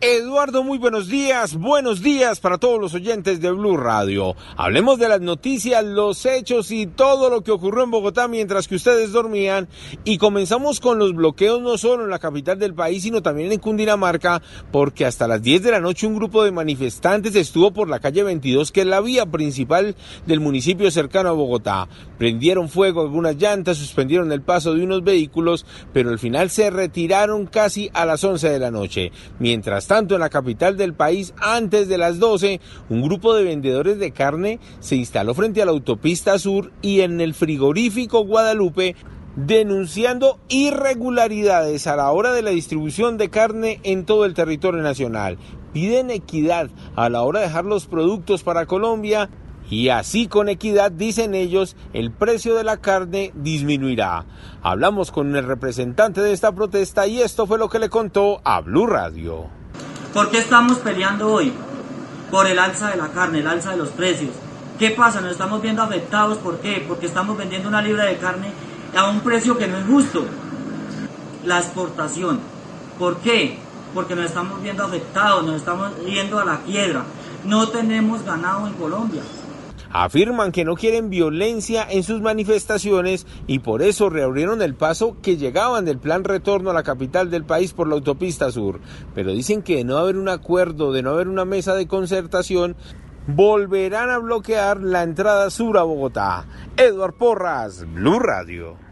Eduardo, muy buenos días. Buenos días para todos los oyentes de Blue Radio. Hablemos de las noticias, los hechos y todo lo que ocurrió en Bogotá mientras que ustedes dormían. Y comenzamos con los bloqueos no solo en la capital del país, sino también en Cundinamarca, porque hasta las 10 de la noche un grupo de manifestantes estuvo por la calle 22, que es la vía principal del municipio cercano a Bogotá. Prendieron fuego algunas llantas, suspendieron el paso de unos vehículos, pero al final se retiraron casi a las 11 de la noche. Mientras tanto, en la capital del país, antes de las 12, un grupo de vendedores de carne se instaló frente a la autopista sur y en el frigorífico Guadalupe denunciando irregularidades a la hora de la distribución de carne en todo el territorio nacional. Piden equidad a la hora de dejar los productos para Colombia y así con equidad, dicen ellos, el precio de la carne disminuirá. Hablamos con el representante de esta protesta y esto fue lo que le contó a Blue Radio. ¿Por qué estamos peleando hoy? Por el alza de la carne, el alza de los precios. ¿Qué pasa? Nos estamos viendo afectados. ¿Por qué? Porque estamos vendiendo una libra de carne a un precio que no es justo. La exportación. ¿Por qué? Porque nos estamos viendo afectados, nos estamos yendo a la quiebra. No tenemos ganado en Colombia. Afirman que no quieren violencia en sus manifestaciones y por eso reabrieron el paso que llegaban del plan retorno a la capital del país por la autopista sur. Pero dicen que de no haber un acuerdo, de no haber una mesa de concertación, volverán a bloquear la entrada sur a Bogotá. Eduard Porras, Blue Radio.